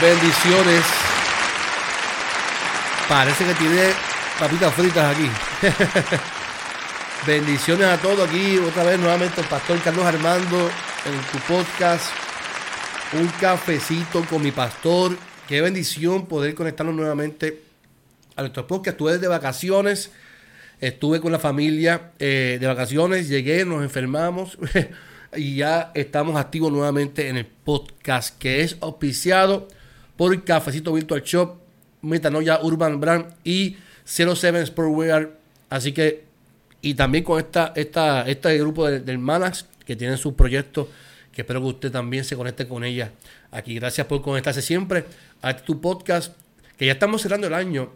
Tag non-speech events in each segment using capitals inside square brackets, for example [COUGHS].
Bendiciones. Parece que tiene papitas fritas aquí. [LAUGHS] bendiciones a todos aquí. Otra vez nuevamente el pastor Carlos Armando en tu podcast. Un cafecito con mi pastor. Qué bendición poder conectarnos nuevamente a nuestro podcast. Estuve de vacaciones. Estuve con la familia eh, de vacaciones. Llegué, nos enfermamos. [LAUGHS] y ya estamos activos nuevamente en el podcast que es auspiciado por Cafecito Virtual Shop, Metanoia Urban Brand y 07 Sportwear. Así que, y también con esta, esta, este grupo de, hermanas que tienen sus proyectos, que espero que usted también se conecte con ellas aquí. Gracias por conectarse siempre a tu podcast, que ya estamos cerrando el año.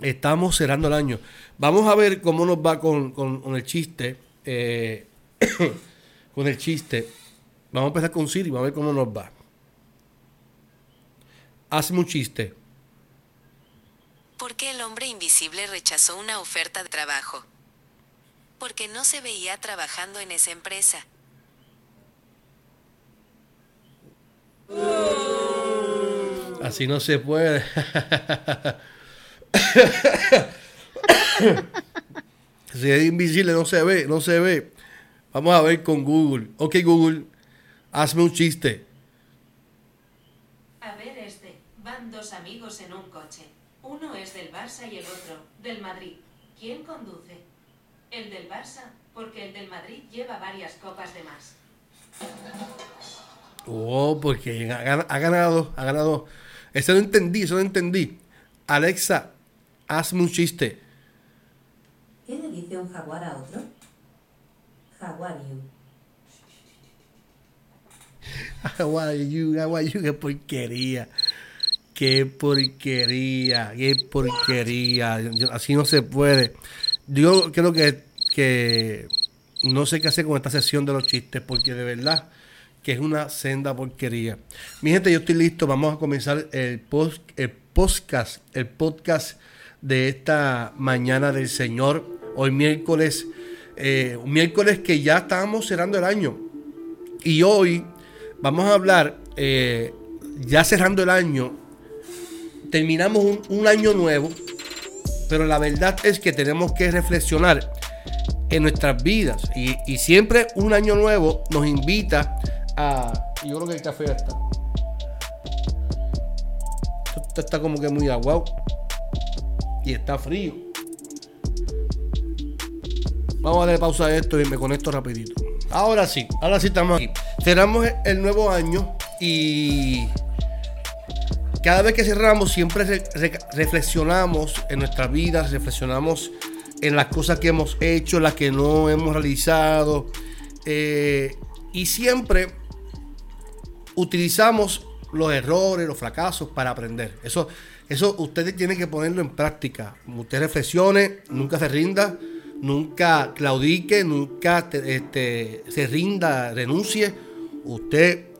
Estamos cerrando el año. Vamos a ver cómo nos va con, con, el chiste. Eh, [COUGHS] con el chiste. Vamos a empezar con Siri, vamos a ver cómo nos va. Hazme un chiste. ¿Por qué el hombre invisible rechazó una oferta de trabajo? Porque no se veía trabajando en esa empresa. Así no se puede. [LAUGHS] si es invisible no se ve, no se ve. Vamos a ver con Google. Ok, Google, hazme un chiste. A ver este. Van dos amigos en un coche. Uno es del Barça y el otro del Madrid. ¿Quién conduce? El del Barça, porque el del Madrid lleva varias copas de más. Oh, porque ha, ganado, ha ganado. Eso no entendí, eso no entendí. Alexa, hazme un chiste. ¿Qué le dice un jaguar a otro? Are you? [LAUGHS] How are you? How are you? Qué porquería. Qué porquería. Qué porquería. Así no se puede. Yo creo que, que no sé qué hacer con esta sesión de los chistes porque de verdad que es una senda porquería. Mi gente, yo estoy listo. Vamos a comenzar el, post, el podcast, el podcast de esta mañana del Señor. Hoy miércoles eh, un miércoles que ya estábamos cerrando el año. Y hoy vamos a hablar, eh, ya cerrando el año, terminamos un, año nuevo, pero la verdad es que tenemos que reflexionar en nuestras vidas. Y, siempre un año nuevo nos invita a... Yo creo que el café está. Esto está como que muy aguado. Y está frío. Vamos a darle pausa a esto y me conecto rapidito. Ahora sí, ahora sí estamos aquí. Cerramos el nuevo año y cada vez que cerramos siempre reflexionamos en nuestra vida, reflexionamos en las cosas que hemos hecho, las que no hemos realizado. Eh, y siempre utilizamos los errores, los fracasos para aprender. Eso, eso ustedes tienen que ponerlo en práctica. Usted reflexione, nunca se rinda nunca claudique, nunca este, se rinda, renuncie. Usted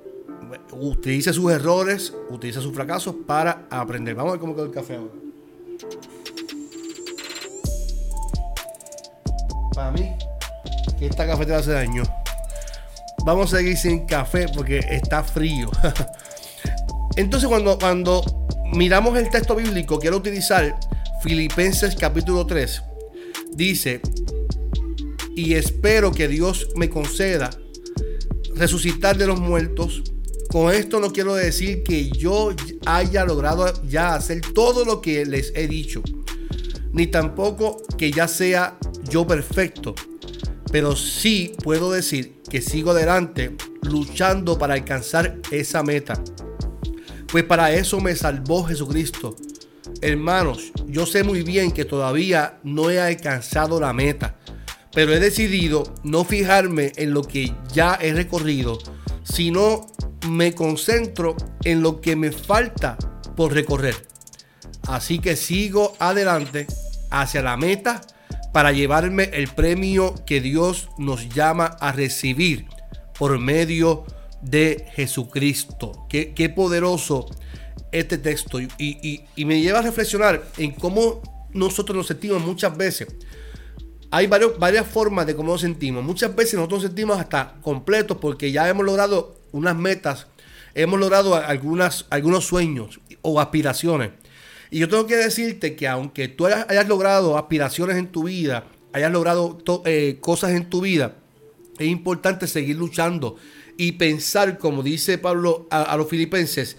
utilice sus errores, utilice sus fracasos para aprender. Vamos a ver cómo quedó el café ahora. Para mí, que esta café te hace daño. Vamos a seguir sin café porque está frío. [LAUGHS] Entonces, cuando, cuando miramos el texto bíblico, quiero utilizar Filipenses capítulo 3 dice, y espero que Dios me conceda resucitar de los muertos. Con esto no quiero decir que yo haya logrado ya hacer todo lo que les he dicho, ni tampoco que ya sea yo perfecto, pero sí puedo decir que sigo adelante luchando para alcanzar esa meta. Pues para eso me salvó Jesucristo Hermanos, yo sé muy bien que todavía no he alcanzado la meta, pero he decidido no fijarme en lo que ya he recorrido, sino me concentro en lo que me falta por recorrer. Así que sigo adelante hacia la meta para llevarme el premio que Dios nos llama a recibir por medio de Jesucristo. Qué, poderoso este texto y, me lleva a reflexionar en cómo nosotros nos sentimos muchas veces. Hay varias formas de cómo nos sentimos. Muchas veces nosotros nos sentimos hasta completos porque ya hemos logrado unas metas, hemos logrado algunas, algunos sueños o aspiraciones. Y yo tengo que decirte que aunque tú hayas, logrado aspiraciones en tu vida, hayas logrado eh, cosas en tu vida, es importante seguir luchando y pensar, como dice Pablo a, los filipenses,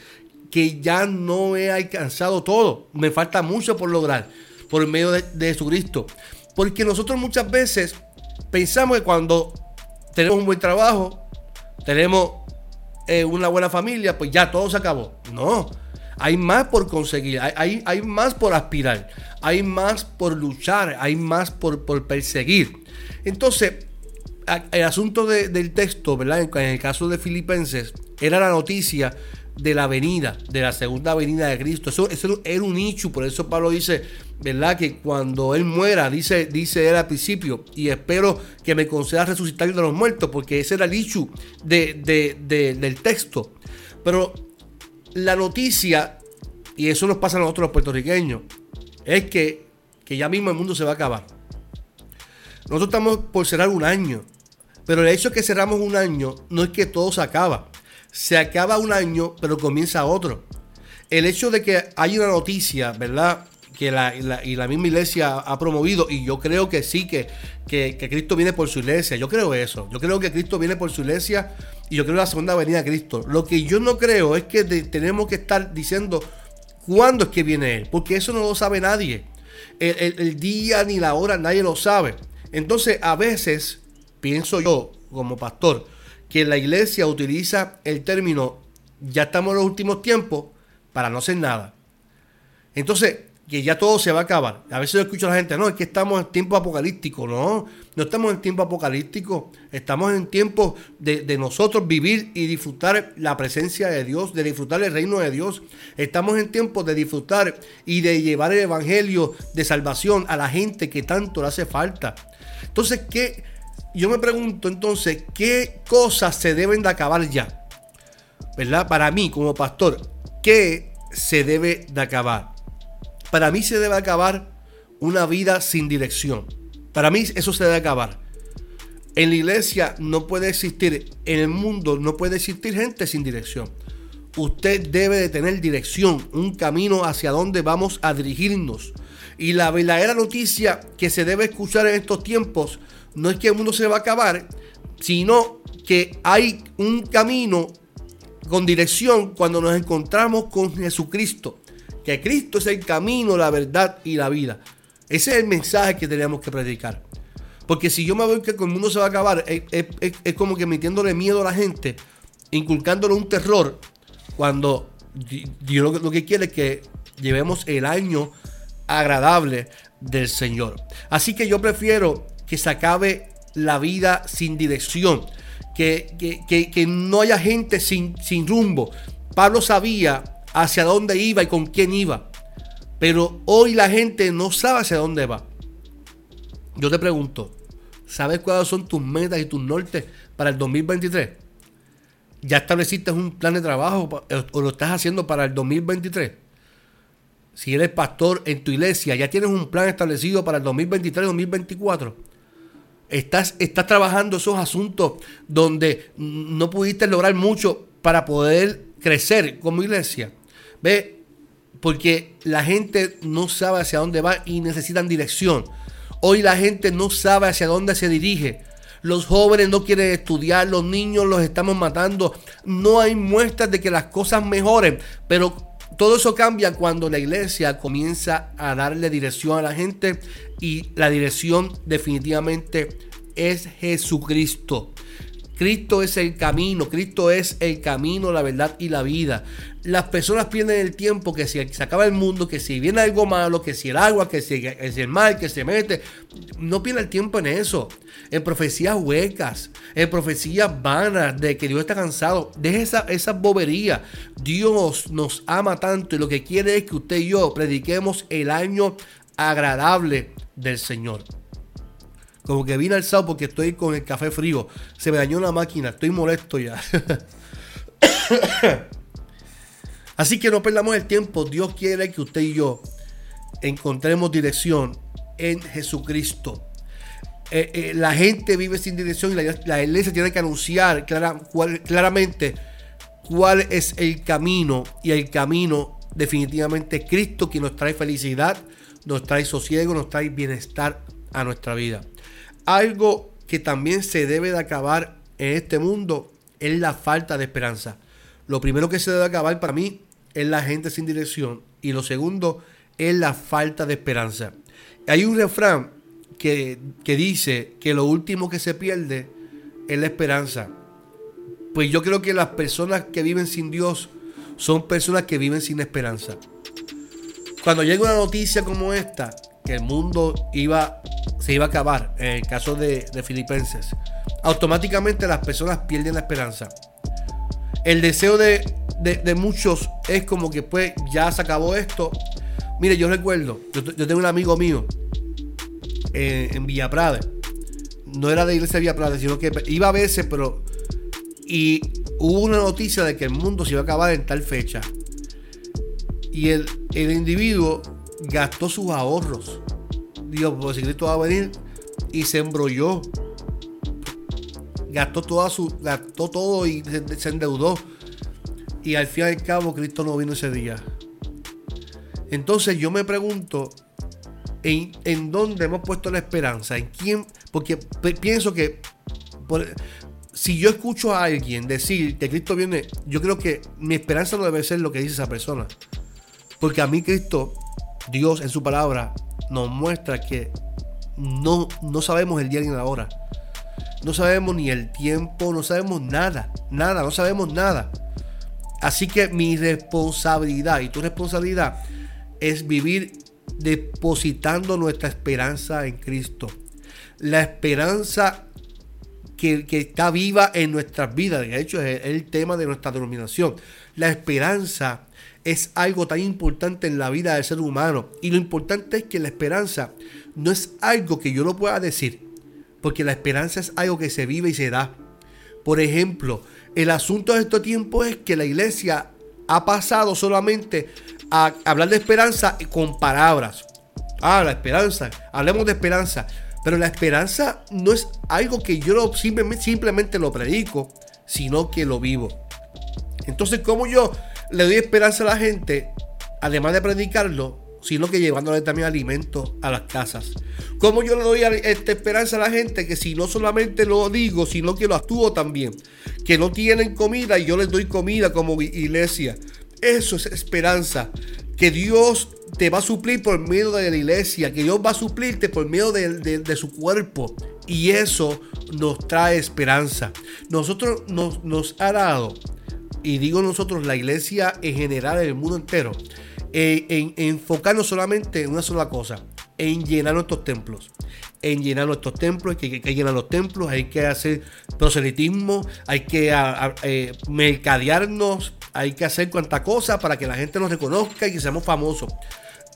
que ya no he alcanzado todo. Me falta mucho por lograr por medio de, de Jesucristo. Porque nosotros muchas veces pensamos que cuando tenemos un buen trabajo, tenemos eh, una buena familia, pues ya todo se acabó. No, hay más por conseguir, hay, hay, más por aspirar, hay más por luchar, hay más por, por perseguir. Entonces, el asunto del texto, ¿verdad? En, el caso de Filipenses, era la noticia de la venida, de la segunda venida de Cristo. Eso, eso era un nicho, por eso Pablo dice, ¿verdad? Que cuando Él muera, dice, dice él al principio, y espero que me conceda resucitar de los muertos, porque ese era el nicho del texto. Pero la noticia, y eso nos pasa a nosotros los puertorriqueños, es que, que ya mismo el mundo se va a acabar. Nosotros estamos por cerrar un año, pero el hecho de que cerramos un año no es que todo se acaba se acaba un año, pero comienza otro. El hecho de que hay una noticia, ¿verdad? Que la, y la misma iglesia ha promovido, y yo creo que sí, que, que, Cristo viene por su iglesia. Yo creo eso. Yo creo que Cristo viene por su iglesia y yo creo la segunda venida de Cristo. Lo que yo no creo es que tenemos que estar diciendo cuándo es que viene Él, porque eso no lo sabe nadie. el día ni la hora nadie lo sabe. Entonces, a veces, pienso yo como pastor, que la iglesia utiliza el término ya estamos en los últimos tiempos para no hacer nada. Entonces, que ya todo se va a acabar. A veces yo escucho a la gente, no, es que estamos en tiempo apocalíptico. No, no estamos en tiempo apocalíptico. Estamos en tiempo de, de, nosotros vivir y disfrutar la presencia de Dios, de disfrutar el reino de Dios. Estamos en tiempo de disfrutar y de llevar el evangelio de salvación a la gente que tanto le hace falta. Entonces, ¿qué? Yo me pregunto entonces, ¿qué cosas se deben de acabar ya? ¿Verdad? Para mí, como pastor, ¿qué se debe de acabar? Para mí se debe acabar una vida sin dirección. Para mí eso se debe acabar. En la iglesia no puede existir, en el mundo no puede existir gente sin dirección. Usted debe de tener dirección, un camino hacia donde vamos a dirigirnos. Y la verdadera noticia que se debe escuchar en estos tiempos no es que el mundo se va a acabar, sino que hay un camino con dirección cuando nos encontramos con Jesucristo. Que Cristo es el camino, la verdad y la vida. Ese es el mensaje que tenemos que predicar. Porque si yo me veo que el mundo se va a acabar, es, como que metiéndole miedo a la gente, inculcándole un terror, cuando Dios lo que quiere es que llevemos el año agradable del Señor. Así que yo prefiero que se acabe la vida sin dirección, que, que, no haya gente sin, sin rumbo. Pablo sabía hacia dónde iba y con quién iba, pero hoy la gente no sabe hacia dónde va. Yo te pregunto, ¿sabes cuáles son tus metas y tus nortes para el 2023? ¿Ya estableciste un plan de trabajo o lo estás haciendo para el 2023? Si eres pastor en tu iglesia, ya tienes un plan establecido para el 2023-2024 estás, estás trabajando esos asuntos donde no pudiste lograr mucho para poder crecer como iglesia. Ve, porque la gente no sabe hacia dónde va y necesitan dirección. Hoy la gente no sabe hacia dónde se dirige. Los jóvenes no quieren estudiar, los niños los estamos matando. No hay muestras de que las cosas mejoren, pero todo eso cambia cuando la iglesia comienza a darle dirección a la gente y la dirección definitivamente es Jesucristo. Cristo es el camino, Cristo es el camino, la verdad y la vida. Las personas pierden el tiempo que si se acaba el mundo, que si viene algo malo, que si el agua, que si, el mal que se mete, no pierda el tiempo en eso. En profecías huecas, en profecías vanas de que Dios está cansado. Deje esa, esa bobería. Dios nos ama tanto y lo que quiere es que usted y yo prediquemos el año agradable del Señor. Como que vine alzado porque estoy con el café frío. Se me dañó la máquina. Estoy molesto ya. [COUGHS] Así que no perdamos el tiempo. Dios quiere que usted y yo encontremos dirección en Jesucristo. Eh, eh, la gente vive sin dirección y la, iglesia tiene que anunciar claramente cuál es el camino. Y el camino definitivamente es Cristo quien nos trae felicidad, nos trae sosiego, nos trae bienestar a nuestra vida. Algo que también se debe de acabar en este mundo es la falta de esperanza. Lo primero que se debe acabar para mí es la gente sin dirección y lo segundo es la falta de esperanza. Hay un refrán que, que dice que lo último que se pierde es la esperanza. Pues yo creo que las personas que viven sin Dios son personas que viven sin esperanza. Cuando llega una noticia como esta, que el mundo iba, se iba a acabar, en el caso de, Filipenses, automáticamente las personas pierden la esperanza. El deseo de, muchos es como que pues ya se acabó esto. Mire, yo recuerdo, yo, tengo un amigo mío en, en Villa Prade. No era de iglesia de Villa Prade, sino que iba a verse, pero... Y hubo una noticia de que el mundo se iba a acabar en tal fecha. Y el, el individuo gastó sus ahorros. Dios, pues si Cristo va a venir y se embrolló. Gastó toda su, gastó todo y se, endeudó. Y al fin y al cabo Cristo no vino ese día. Entonces yo me pregunto, ¿en, en dónde hemos puesto la esperanza? ¿En quién? Porque pienso que si yo escucho a alguien decir que Cristo viene, yo creo que mi esperanza no debe ser lo que dice esa persona. Porque a mí Cristo Dios en su palabra nos muestra que no, no sabemos el día ni la hora. No sabemos ni el tiempo, no sabemos nada, nada, no sabemos nada. Así que mi responsabilidad y tu responsabilidad es vivir depositando nuestra esperanza en Cristo. La esperanza que, que, está viva en nuestras vidas. De hecho, es el tema de nuestra denominación. La esperanza es algo tan importante en la vida del ser humano. Y lo importante es que la esperanza no es algo que yo lo pueda decir, porque la esperanza es algo que se vive y se da. Por ejemplo, el asunto de este tiempo es que la iglesia ha pasado solamente a hablar de esperanza con palabras. Ah, la esperanza, hablemos de esperanza. Pero la esperanza no es algo que yo simplemente, simplemente lo predico, sino que lo vivo. Entonces, ¿cómo yo le doy esperanza a la gente, además de predicarlo, sino que llevándole también alimento a las casas. ¿Cómo yo le doy esta esperanza a la gente que si no solamente lo digo, sino que lo actúo también? Que no tienen comida y yo les doy comida como iglesia. Eso es esperanza. Que Dios te va a suplir por medio de la iglesia, que Dios va a suplirte por medio de, de su cuerpo. Y eso nos trae esperanza. Nosotros nos, nos ha dado y digo nosotros, la iglesia en general, en el mundo entero, eh, en, enfocarnos solamente en una sola cosa, en llenar nuestros templos. En llenar nuestros templos, hay que, llenar los templos, hay que hacer proselitismo, hay que eh, mercadearnos, hay que hacer cuanta cosa para que la gente nos reconozca y que seamos famosos.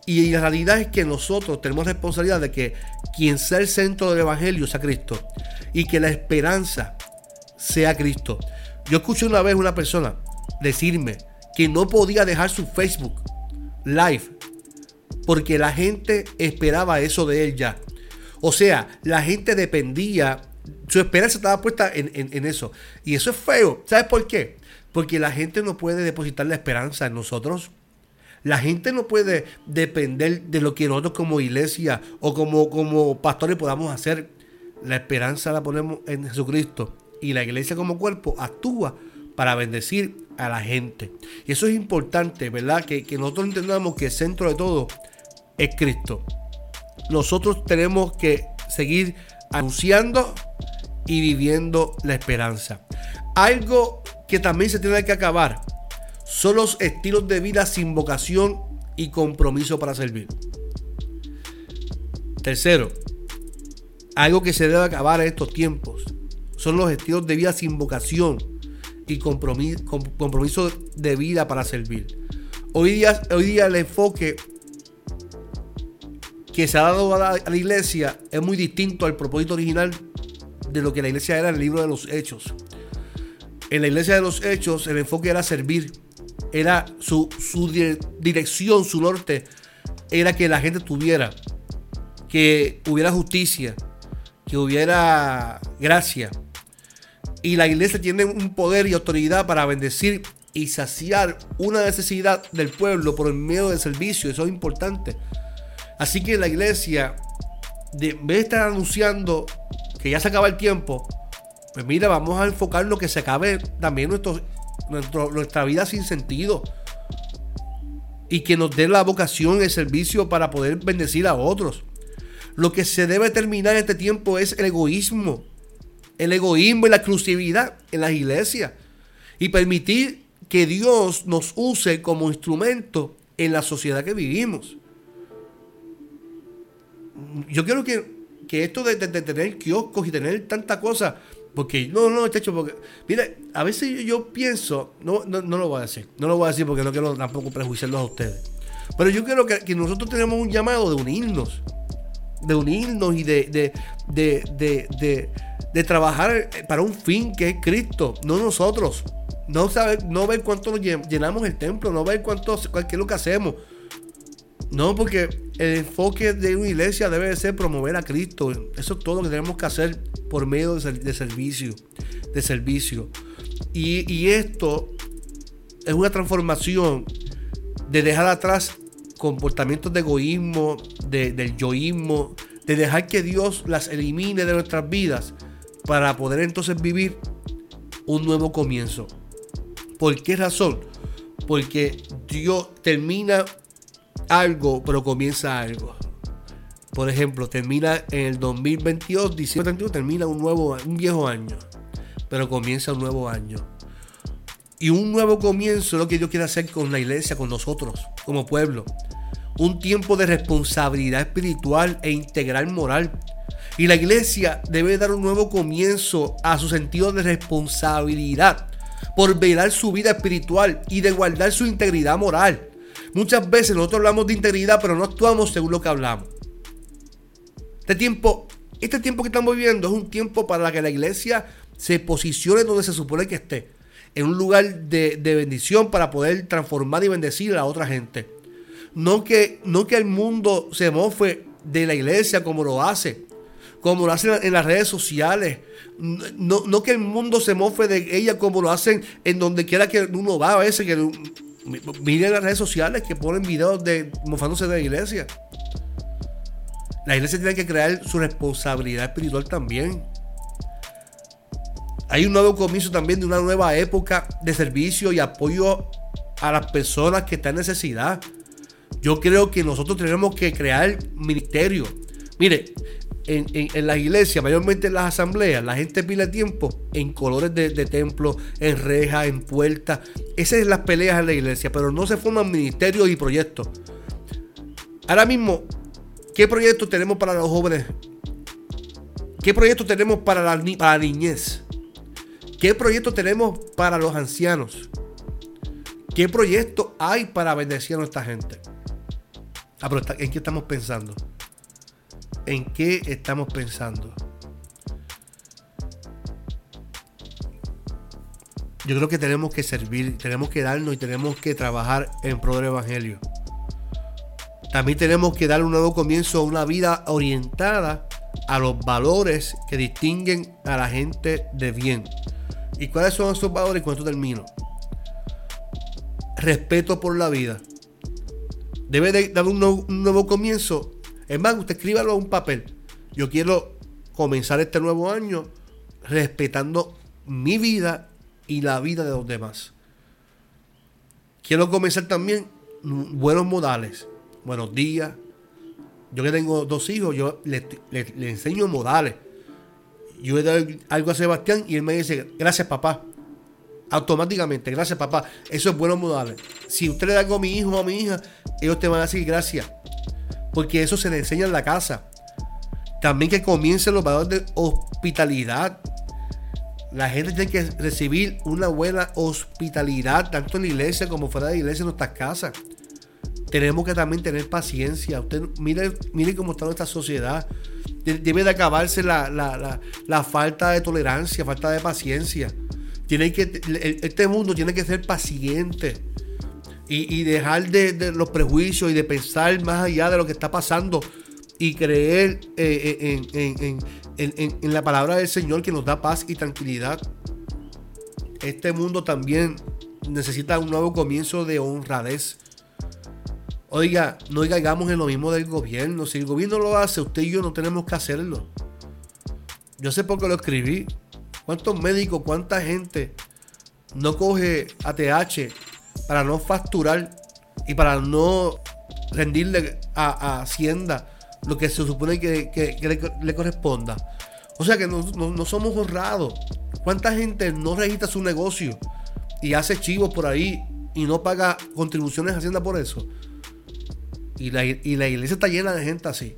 Y la realidad es que nosotros tenemos responsabilidad de que quien sea el centro del Evangelio sea Cristo. Y que la esperanza sea Cristo. Yo escuché una vez una persona decirme que no podía dejar su Facebook live porque la gente esperaba eso de él ya. O sea, la gente dependía, su esperanza estaba puesta en, eso. Y eso es feo. ¿Sabes por qué? Porque la gente no puede depositar la esperanza en nosotros. La gente no puede depender de lo que nosotros como iglesia o como, como pastores podamos hacer. La esperanza la ponemos en Jesucristo y la iglesia como cuerpo actúa para bendecir a la gente. Y eso es importante, ¿verdad? Que, nosotros entendamos que el centro de todo es Cristo. Nosotros tenemos que seguir anunciando y viviendo la esperanza. Algo que también se tiene que acabar son los estilos de vida sin vocación y compromiso para servir. Tercero, algo que se debe acabar en estos tiempos son los estilos de vida sin vocación y compromiso, de vida para servir. Hoy día, hoy día el enfoque que se ha dado a la, iglesia es muy distinto al propósito original de lo que la iglesia era en el libro de los hechos. En la iglesia de los hechos el enfoque era servir, era su, su dirección, su norte, era que la gente tuviera, que hubiera justicia, que hubiera gracia. Y la iglesia tiene un poder y autoridad para bendecir y saciar una necesidad del pueblo por el medio del servicio. Eso es importante. Así que la iglesia, de vez de estar anunciando que ya se acaba el tiempo, pues mira, vamos a enfocar lo que se acabe también nuestro, nuestra vida sin sentido. Y que nos dé la vocación, el servicio para poder bendecir a otros. Lo que se debe terminar en este tiempo es el egoísmo. El egoísmo y la exclusividad en las iglesias. Y permitir que Dios nos use como instrumento en la sociedad que vivimos yo quiero que, que esto de, tener kioscos y tener tanta cosa, porque no, no, hecho, porque, mire, a veces yo, pienso, no, no, no, lo voy a decir, no lo voy a decir porque no quiero tampoco prejuiciarlos a ustedes, pero yo quiero que nosotros tenemos un llamado de unirnos, de unirnos y de, de, de, de, trabajar para un fin que es Cristo, no nosotros. No no ver cuánto nos llenamos el templo, no ver cuánto, es lo que hacemos. No, porque el enfoque de una iglesia debe ser promover a Cristo. Eso es todo lo que tenemos que hacer por medio de, servicio. De servicio. Y, esto es una transformación de dejar atrás comportamientos de egoísmo, de, del yoísmo, de dejar que Dios las elimine de nuestras vidas para poder entonces vivir un nuevo comienzo. ¿Por qué razón? Porque Dios termina algo, pero comienza algo. Por ejemplo, termina en el 2022, diciembre 31, termina un nuevo, un viejo año, pero comienza un nuevo año. Y un nuevo comienzo es lo que Dios quiere hacer con la iglesia, con nosotros, como pueblo. Un tiempo de responsabilidad espiritual e integral moral. Y la iglesia debe dar un nuevo comienzo a su sentido de responsabilidad por velar su vida espiritual y de guardar su integridad moral. Muchas veces nosotros hablamos de integridad, pero no actuamos según lo que hablamos. Este tiempo, este tiempo que estamos viviendo es un tiempo para que la iglesia se posicione donde se supone que esté. En un lugar de, bendición para poder transformar y bendecir a otra gente. No que, no que el mundo se mofe de la iglesia como lo hace, como lo hacen en las redes sociales. No, no que el mundo se mofe de ella como lo hacen en donde quiera que uno va a veces, que Miren las redes sociales que ponen videos de mofándose de la iglesia. La iglesia tiene que crear su responsabilidad espiritual también. Hay un nuevo comienzo también de una nueva época de servicio y apoyo a las personas que están en necesidad. Yo creo que nosotros tenemos que crear ministerio. Mire, en, en, las iglesias, mayormente en las asambleas, la gente pide tiempo en colores de, templo, en rejas, en puertas. Esas son las peleas en la iglesia, pero no se forman ministerios y proyectos. Ahora mismo, ¿qué proyectos tenemos para los jóvenes? ¿Qué proyectos tenemos para para la niñez? ¿Qué proyectos tenemos para los ancianos? ¿Qué proyectos hay para bendecir a nuestra gente? Ah, pero ¿en qué estamos pensando? en qué estamos pensando. Yo creo que tenemos que servir, tenemos que darnos y tenemos que trabajar en pro del Evangelio. También tenemos que dar un nuevo comienzo a una vida orientada a los valores que distinguen a la gente de bien. ¿Y cuáles son esos valores? Esto termino. Respeto por la vida. Debe de dar un nuevo comienzo es usted escríbalo a un papel. Yo quiero comenzar este nuevo año respetando mi vida y la vida de los demás. Quiero comenzar también buenos modales. Buenos días. Yo que tengo dos hijos, yo le, enseño modales. yo le doy algo a Sebastián y él me dice, gracias papá. Automáticamente, gracias papá. Eso es bueno modales. Si usted le da algo a mi hijo o a mi hija, ellos te van a decir gracias. Porque eso se le enseña en la casa. También que comiencen los valores de hospitalidad. La gente tiene que recibir una buena hospitalidad, tanto en la iglesia como fuera de la iglesia, en nuestras casas. Tenemos que también tener paciencia. Usted mire, mire cómo está nuestra sociedad. Debe de acabarse la, falta de tolerancia, falta de paciencia. Que, este mundo tiene que ser paciente y, dejar de, los prejuicios y de pensar más allá de lo que está pasando y creer eh, eh, en, en la palabra del Señor que nos da paz y tranquilidad. Este mundo también necesita un nuevo comienzo de honradez. Oiga, no caigamos en lo mismo del gobierno. Si el gobierno lo hace, usted y yo no tenemos que hacerlo. Yo sé por qué lo escribí. ¿Cuántos médicos, cuánta gente no coge ATH para no facturar y para no rendirle a, Hacienda lo que se supone que, le, corresponda? O sea que no, no somos honrados. ¿Cuánta gente no registra su negocio y hace chivos por ahí y no paga contribuciones a Hacienda por eso? Y la, iglesia está llena de gente así.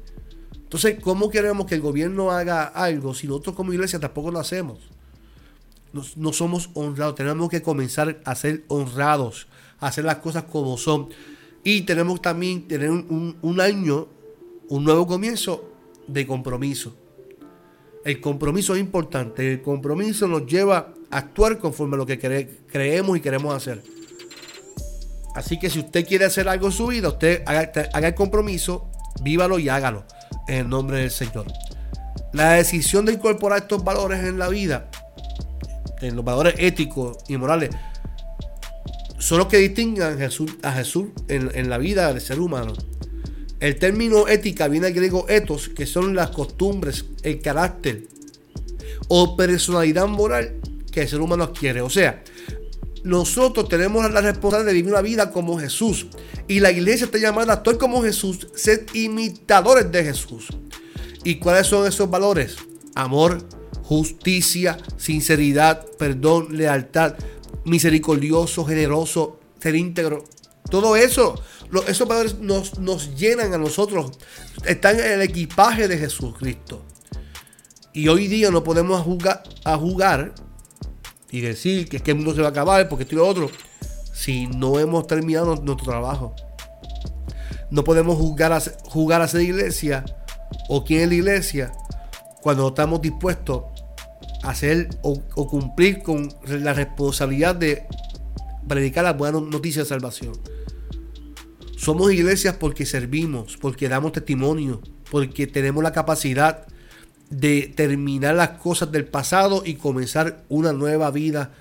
Entonces, ¿cómo queremos que el gobierno haga algo si nosotros como iglesia tampoco lo hacemos? No, somos honrados. Tenemos que comenzar a ser honrados, a hacer las cosas como son. Y tenemos también tener un, año, un nuevo comienzo de compromiso. El compromiso es importante. El compromiso nos lleva a actuar conforme a lo que creemos y queremos hacer. Así que si usted quiere hacer algo en su vida, usted haga, el compromiso, vívalo y hágalo en el nombre del Señor. La decisión de incorporar estos valores en la vida, en los valores éticos y morales, son los que distinguen a Jesús, a Jesús en, en, la vida del ser humano. El término ética viene del griego ethos, que son las costumbres, el carácter o personalidad moral que el ser humano adquiere. O sea, nosotros tenemos la responsabilidad de vivir una vida como Jesús. Y la iglesia está llamada a actuar como Jesús, ser imitadores de Jesús. ¿Y cuáles son esos valores? Amor, justicia, sinceridad, perdón, lealtad, misericordioso, generoso, ser íntegro. Todo eso, esos valores nos, llenan a nosotros. Están en el equipaje de Jesucristo. Y hoy día no podemos jugar, a jugar y decir que es que el mundo se va a acabar porque estoy otro, si no hemos terminado nuestro trabajo. No podemos jugar a, jugar a ser iglesia o quién es la iglesia cuando estamos dispuestos hacer o, cumplir con la responsabilidad de predicar las buenas noticias de salvación. Somos iglesias porque servimos, porque damos testimonio, porque tenemos la capacidad de terminar las cosas del pasado y comenzar una nueva vida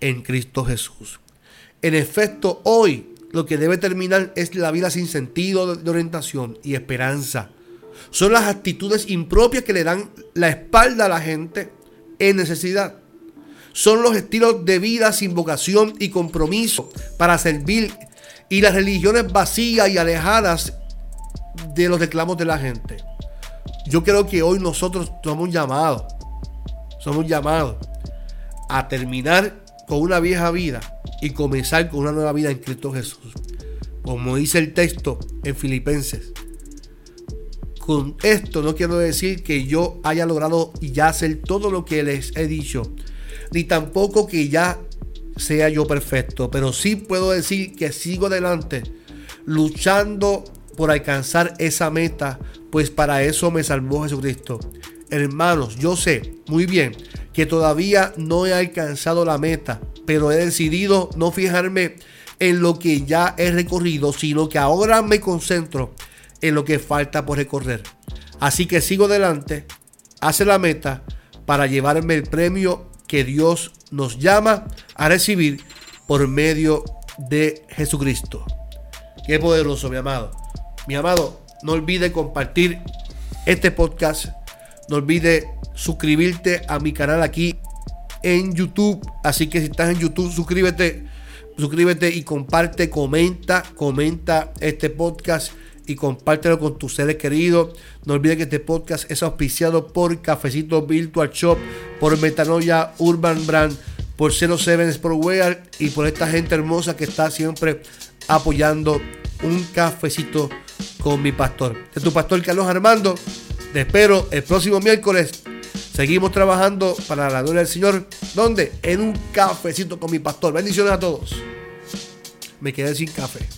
en Cristo Jesús. En efecto, hoy lo que debe terminar es la vida sin sentido de orientación y esperanza. Son las actitudes impropias que le dan la espalda a la gente en necesidad. Son los estilos de vida sin vocación y compromiso para servir y las religiones vacías y alejadas de los reclamos de la gente. Yo creo que hoy nosotros somos llamados, somos llamados a terminar con una vieja vida y comenzar con una nueva vida en Cristo Jesús. Como dice el texto en Filipenses. Con esto no quiero decir que yo haya logrado ya hacer todo lo que les he dicho, ni tampoco que ya sea yo perfecto, pero sí puedo decir que sigo adelante luchando por alcanzar esa meta, pues para eso me salvó Jesucristo. Hermanos, yo sé muy bien que todavía no he alcanzado la meta, pero he decidido no fijarme en lo que ya he recorrido, sino que ahora me concentro en lo que falta por recorrer. Así que sigo adelante, hace la meta para llevarme el premio que Dios nos llama a recibir por medio de Jesucristo. Qué poderoso, mi amado. Mi amado, no olvide compartir este podcast. No olvide suscribirte a mi canal aquí en YouTube. Así que si estás en YouTube, suscríbete. Suscríbete y comparte, comenta, comenta este podcast y compártelo con tus seres queridos. No olvides que este podcast es auspiciado por Cafecito Virtual Shop, por Metanoia Urban Brand, por 07 Sportwear y por esta gente hermosa que está siempre apoyando un cafecito con mi pastor. De tu pastor Carlos Armando. Te espero el próximo miércoles. Seguimos trabajando para la gloria del Señor. ¿Dónde? En un cafecito con mi pastor. Bendiciones a todos. Me quedé sin café.